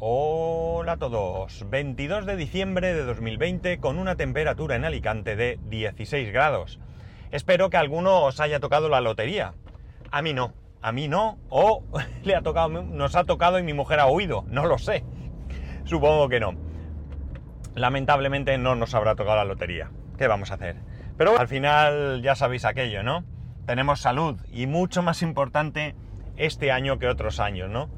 Hola a todos, 22 de diciembre de 2020 con una temperatura en Alicante de 16 grados. Espero que alguno os haya tocado la lotería. A mí no, a mí no, o le ha tocado, nos ha tocado y mi mujer ha huido, no lo sé. Supongo que no. Lamentablemente no nos habrá tocado la lotería. ¿Qué vamos a hacer? Pero al final ya sabéis aquello, ¿no? Tenemos salud y mucho más importante este año que otros años, ¿no?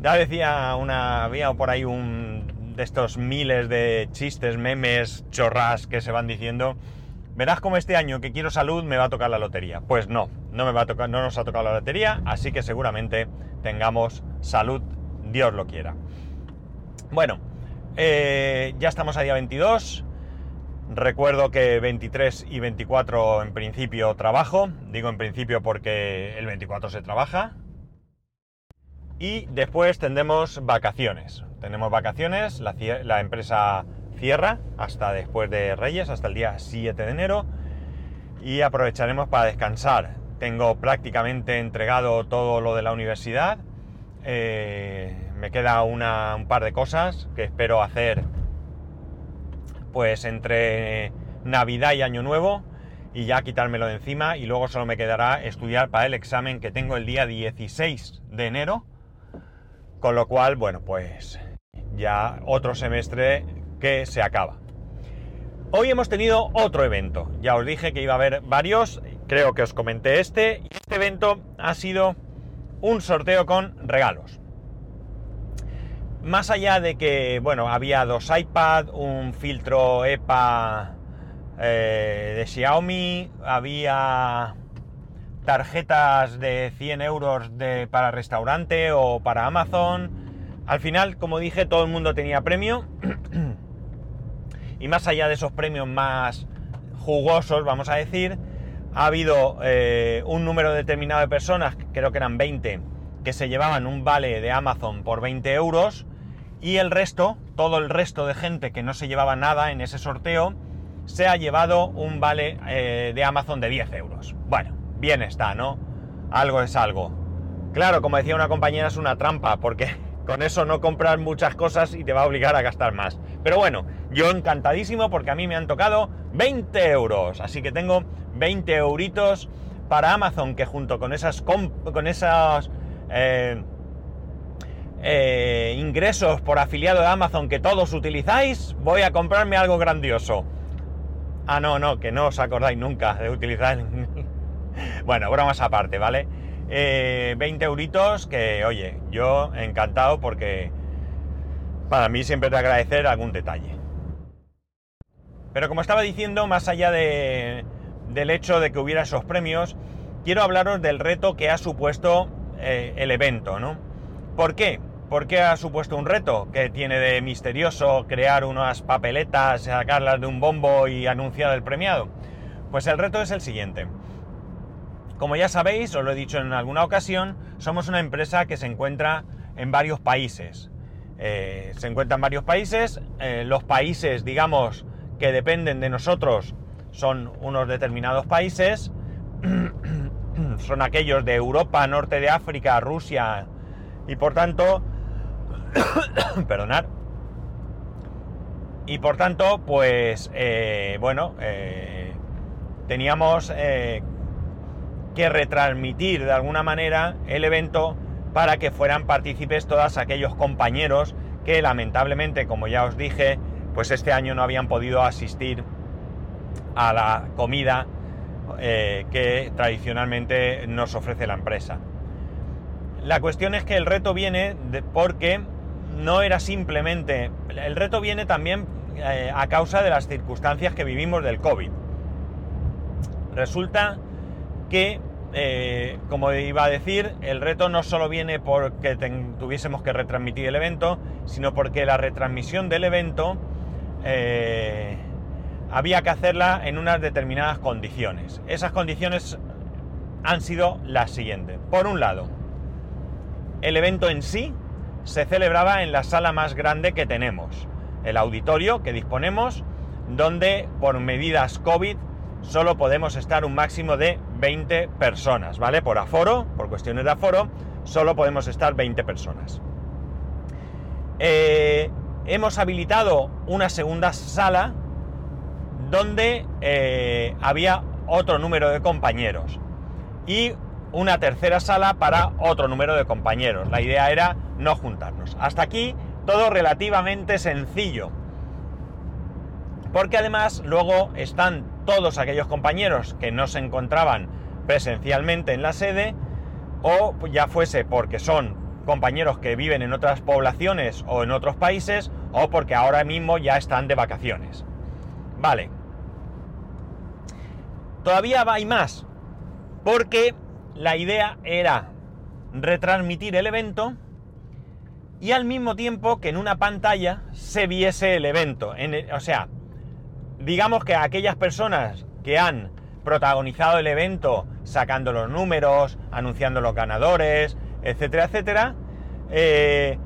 Ya decía una, había por ahí un de estos miles de chistes, memes, chorras que se van diciendo. Verás como este año que quiero salud me va a tocar la lotería. Pues no, no me va a tocar, no nos ha tocado la lotería, así que seguramente tengamos salud, Dios lo quiera. Bueno, eh, ya estamos a día 22. Recuerdo que 23 y 24 en principio trabajo. Digo en principio porque el 24 se trabaja, y después tendremos vacaciones. Tenemos vacaciones, la, empresa cierra hasta después de Reyes, hasta el día 7 de enero, y aprovecharemos para descansar. Tengo prácticamente entregado todo lo de la universidad. Eh, me queda un par de cosas que espero hacer pues entre Navidad y Año Nuevo y ya quitármelo de encima y luego solo me quedará estudiar para el examen que tengo el día 16 de enero con lo cual, bueno, pues ya otro semestre que se acaba. Hoy hemos tenido otro evento. Ya os dije que iba a haber varios, creo que os comenté este, y este evento ha sido un sorteo con regalos. Más allá de que, bueno, había dos iPad, un filtro EPA eh, de Xiaomi, había tarjetas de 100 euros de, para restaurante o para Amazon. Al final, como dije, todo el mundo tenía premio. y más allá de esos premios más jugosos, vamos a decir, ha habido eh, un número determinado de personas, creo que eran 20, que se llevaban un vale de Amazon por 20 euros. Y el resto, todo el resto de gente que no se llevaba nada en ese sorteo, se ha llevado un vale eh, de Amazon de 10 euros. Bueno, bien está, ¿no? Algo es algo. Claro, como decía una compañera, es una trampa, porque con eso no compras muchas cosas y te va a obligar a gastar más. Pero bueno, yo encantadísimo porque a mí me han tocado 20 euros. Así que tengo 20 euritos para Amazon, que junto con esas con esos eh, eh, ingresos por afiliado de Amazon que todos utilizáis, voy a comprarme algo grandioso. Ah, no, no, que no os acordáis nunca de utilizar bueno, bromas aparte, ¿vale? 20 eh, euritos que, oye, yo encantado porque para mí siempre te agradecer algún detalle. Pero como estaba diciendo, más allá de, del hecho de que hubiera esos premios, quiero hablaros del reto que ha supuesto eh, el evento, ¿no? ¿Por qué? ¿Por qué ha supuesto un reto que tiene de misterioso crear unas papeletas, sacarlas de un bombo y anunciar el premiado? Pues el reto es el siguiente. Como ya sabéis, os lo he dicho en alguna ocasión, somos una empresa que se encuentra en varios países. Eh, se encuentra en varios países. Eh, los países, digamos, que dependen de nosotros son unos determinados países. son aquellos de Europa, norte de África, Rusia y por tanto, perdonar. Y por tanto, pues, eh, bueno, teníamos que retransmitir de alguna manera el evento para que fueran partícipes todos aquellos compañeros que lamentablemente, como ya os dije, pues este año no habían podido asistir a la comida eh, que tradicionalmente nos ofrece la empresa. La cuestión es que el reto viene porque no era simplemente... El reto viene también eh, a causa de las circunstancias que vivimos del COVID. Resulta que eh, como iba a decir, el reto no solo viene porque tuviésemos que retransmitir el evento, sino porque la retransmisión del evento eh, había que hacerla en unas determinadas condiciones. Esas condiciones han sido las siguientes. Por un lado, el evento en sí se celebraba en la sala más grande que tenemos, el auditorio que disponemos, donde por medidas COVID solo podemos estar un máximo de 20 personas, ¿vale? Por aforo, por cuestiones de aforo, solo podemos estar 20 personas. eh, hemos habilitado una segunda sala donde eh, había otro número de compañeros y una tercera sala para otro número de compañeros. La idea era no juntarnos. Hasta aquí todo relativamente sencillo. Porque además luego están todos aquellos compañeros que no se encontraban presencialmente en la sede o ya fuese porque son compañeros que viven en otras poblaciones o en otros países o porque ahora mismo ya están de vacaciones. Vale. Todavía hay más, porque la idea era retransmitir el evento y al mismo tiempo que en una pantalla se viese el evento. o sea, digamos que aquellas personas que han protagonizado el evento sacando los números, anunciando los ganadores, etcétera, etcétera, eh,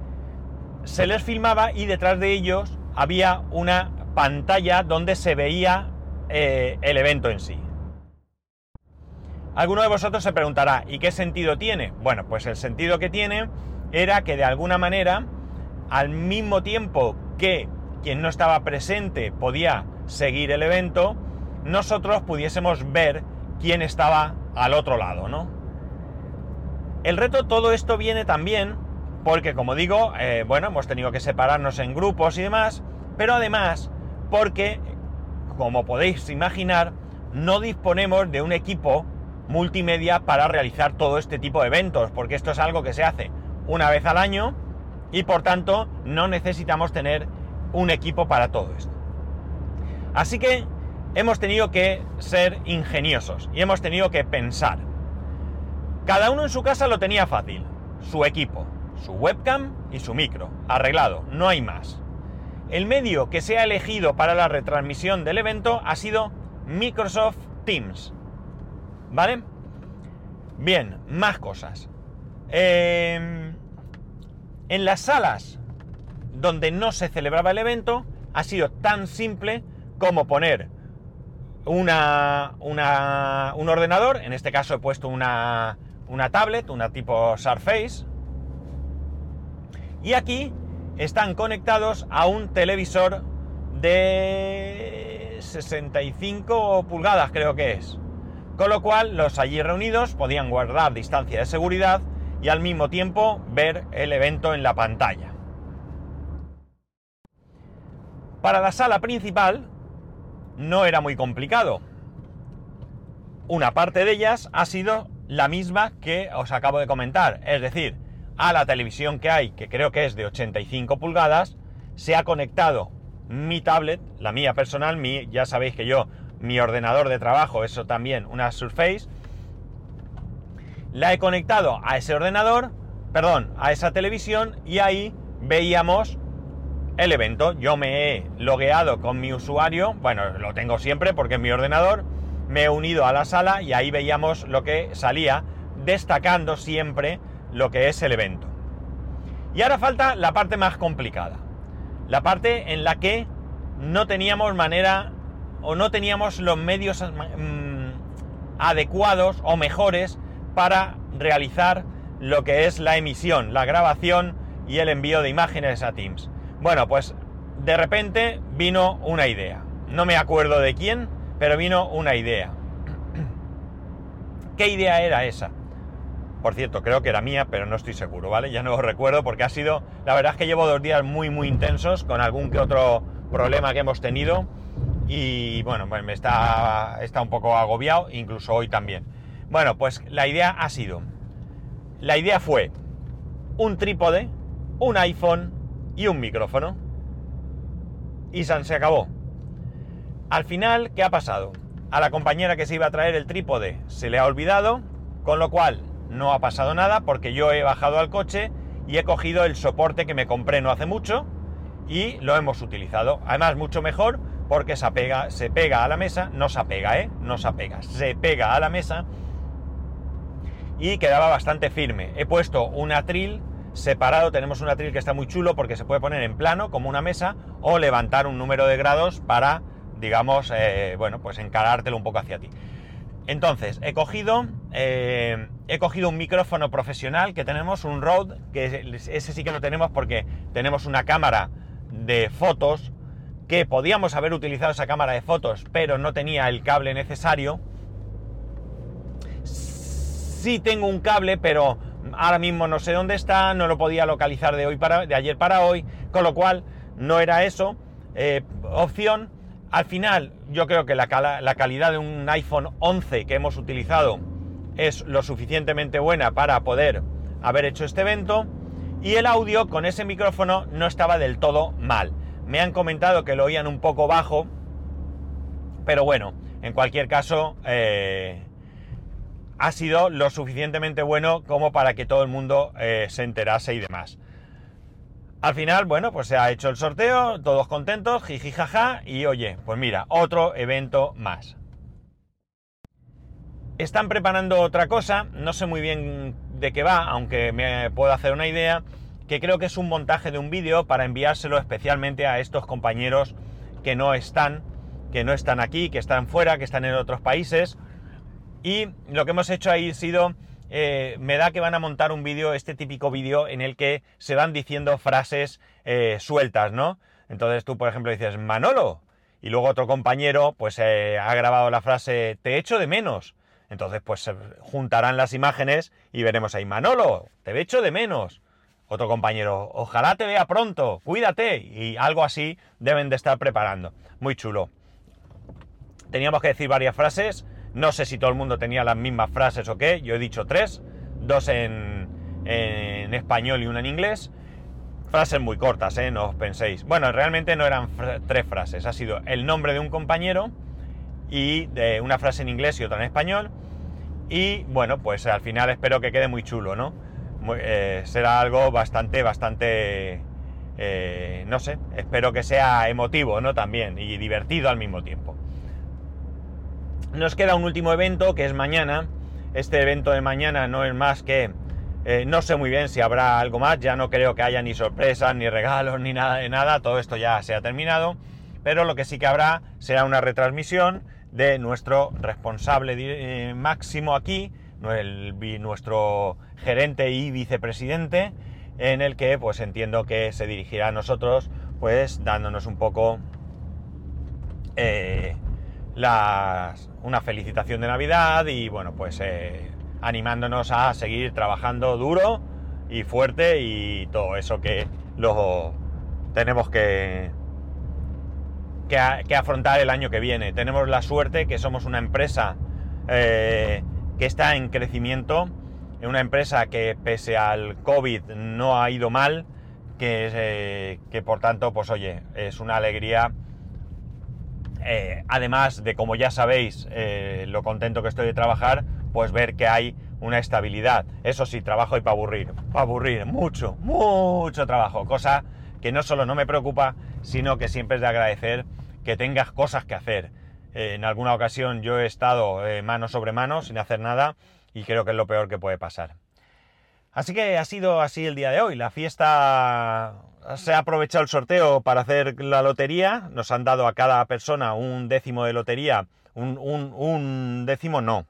se les filmaba y detrás de ellos había una pantalla donde se veía eh, el evento en sí. Alguno de vosotros se preguntará, ¿y qué sentido tiene? Bueno, pues el sentido que tiene era que de alguna manera, al mismo tiempo que quien no estaba presente podía seguir el evento, nosotros pudiésemos ver quién estaba al otro lado, ¿no? El reto, todo esto viene también porque, como digo, eh, bueno, hemos tenido que separarnos en grupos y demás, pero además porque, como podéis imaginar, no disponemos de un equipo multimedia para realizar todo este tipo de eventos, porque esto es algo que se hace una vez al año y por tanto no necesitamos tener un equipo para todo esto. Así que hemos tenido que ser ingeniosos y hemos tenido que pensar. Cada uno en su casa lo tenía fácil, su equipo, su webcam y su micro, arreglado, no hay más. El medio que se ha elegido para la retransmisión del evento ha sido Microsoft Teams. ¿Vale? Bien, más cosas. Em, en las salas donde no se celebraba el evento ha sido tan simple como poner una, un ordenador, en este caso he puesto una, una tablet, una tipo Surface, y aquí están conectados a un televisor de 65 pulgadas creo que es. Con lo cual los allí reunidos podían guardar distancia de seguridad y al mismo tiempo ver el evento en la pantalla. Para la sala principal no era muy complicado. Una parte de ellas ha sido la misma que os acabo de comentar, es decir, a la televisión que hay, que creo que es de 85 pulgadas, se ha conectado mi tablet, la mía personal, mi, ya sabéis que yo, mi ordenador de trabajo, eso también, una Surface, la he conectado a ese ordenador, perdón, a esa televisión y ahí veíamos el evento. Yo me he logueado con mi usuario, bueno, lo tengo siempre porque es mi ordenador, me he unido a la sala y ahí veíamos lo que salía, destacando siempre lo que es el evento. Y ahora falta la parte más complicada, la parte en la que no teníamos manera o no teníamos los medios mm, adecuados o mejores para realizar lo que es la emisión, la grabación y el envío de imágenes a Teams. Bueno, pues de repente vino una idea. No me acuerdo de quién, pero vino una idea. ¿Qué idea era esa? Por cierto, creo que era mía, pero no estoy seguro, ¿vale? Ya no lo recuerdo porque ha sido... La verdad es que llevo dos días muy, muy intensos con algún que otro problema que hemos tenido y bueno, pues me está, está un poco agobiado, incluso hoy también. Bueno, pues la idea ha sido... La idea fue un trípode, un iPhone y un micrófono. Y se acabó. Al final, ¿qué ha pasado? A la compañera que se iba a traer el trípode se le ha olvidado, con lo cual no ha pasado nada porque yo he bajado al coche y he cogido el soporte que me compré no hace mucho y lo hemos utilizado. Además, mucho mejor porque se, apega, se pega a la mesa, no se apega, ¿eh? No se apega, se pega a la mesa y quedaba bastante firme. He puesto un atril separado, tenemos un atril que está muy chulo porque se puede poner en plano como una mesa o levantar un número de grados para, digamos, eh, bueno, pues encarártelo un poco hacia ti. Entonces, he cogido, eh, he cogido un micrófono profesional que tenemos, un Rode, que ese sí que lo tenemos porque tenemos una cámara de fotos, que podíamos haber utilizado esa cámara de fotos, pero no tenía el cable necesario. Sí tengo un cable, pero ahora mismo no sé dónde está, no lo podía localizar de, hoy para, de ayer para hoy, con lo cual no era eso eh, opción. Al final, yo creo que la, la calidad de un iPhone 11 que hemos utilizado es lo suficientemente buena para poder haber hecho este evento. Y el audio con ese micrófono no estaba del todo mal. Me han comentado que lo oían un poco bajo, pero bueno, en cualquier caso, eh, ha sido lo suficientemente bueno como para que todo el mundo eh, se enterase y demás. Al final, bueno, pues se ha hecho el sorteo, todos contentos, jiji jaja, y oye, pues mira, otro evento más. Están preparando otra cosa, no sé muy bien de qué va, aunque me puedo hacer una idea, que creo que es un montaje de un vídeo para enviárselo especialmente a estos compañeros que no están, que no están aquí, que están fuera, que están en otros países. Y lo que hemos hecho ahí ha sido eh, me da que van a montar un vídeo, este típico vídeo en el que se van diciendo frases eh, sueltas, ¿no? Entonces tú, por ejemplo, dices, Manolo, y luego otro compañero, pues eh, ha grabado la frase, te echo de menos. Entonces, pues se juntarán las imágenes y veremos ahí, Manolo, te echo de menos. Otro compañero, ojalá te vea pronto, cuídate. Y algo así deben de estar preparando. Muy chulo. Teníamos que decir varias frases no sé si todo el mundo tenía las mismas frases o qué. Yo he dicho tres, dos en, español y una en inglés. Frases muy cortas, ¿eh? No os penséis. Bueno, realmente no eran tres frases. Ha sido el nombre de un compañero y de una frase en inglés y otra en español. Y bueno, pues al final espero que quede muy chulo, ¿no? Eh, será algo bastante, bastante... Eh, no sé, espero que sea emotivo, ¿no? También y divertido al mismo tiempo. Nos queda un último evento que es mañana. Este evento de mañana no es más que... Eh, no sé muy bien si habrá algo más, ya no creo que haya ni sorpresas, ni regalos, ni nada de nada, todo esto ya se ha terminado, pero lo que sí que habrá será una retransmisión de nuestro responsable eh, máximo aquí, nuestro gerente y vicepresidente, en el que pues entiendo que se dirigirá a nosotros, pues dándonos un poco eh, las, una felicitación de Navidad y bueno, pues eh, animándonos a seguir trabajando duro y fuerte y todo eso que lo tenemos que, que, afrontar el año que viene. Tenemos la suerte que somos una empresa eh, que está en crecimiento, una empresa que pese al COVID no ha ido mal, que, eh, que por tanto, pues oye, es una alegría eh, además de, como ya sabéis, eh, lo contento que estoy de trabajar, pues ver que hay una estabilidad. Eso sí, trabajo y para aburrir, para aburrir, mucho, mucho trabajo, cosa que no solo no me preocupa, sino que siempre es de agradecer que tengas cosas que hacer. Eh, en alguna ocasión yo he estado mano sobre mano sin hacer nada y creo que es lo peor que puede pasar. Así que ha sido así el día de hoy. La fiesta se ha aprovechado el sorteo para hacer la lotería. Nos han dado a cada persona un décimo de lotería. Un, décimo no.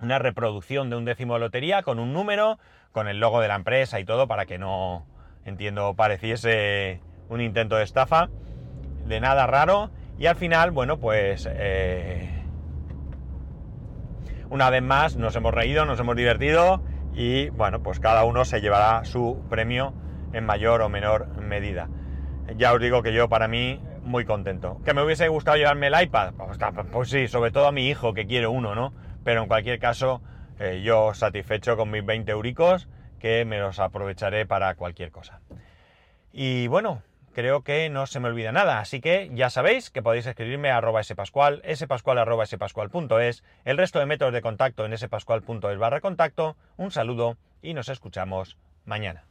Una reproducción de un décimo de lotería con un número, con el logo de la empresa y todo para que no, entiendo, pareciese un intento de estafa. De nada raro. Y al final, bueno, pues... Eh, una vez más nos hemos reído, nos hemos divertido y bueno, pues cada uno se llevará su premio en mayor o menor medida. Ya os digo que yo para mí muy contento. ¿Que me hubiese gustado llevarme el iPad? Pues, pues sí, sobre todo a mi hijo que quiere uno, ¿no? Pero en cualquier caso, eh, yo satisfecho con mis 20 euricos que me los aprovecharé para cualquier cosa. Y bueno, creo que no se me olvida nada, así que ya sabéis que podéis escribirme a arroba spascual, spascual arroba el resto de métodos de contacto en spascual.es barra contacto, un saludo y nos escuchamos mañana.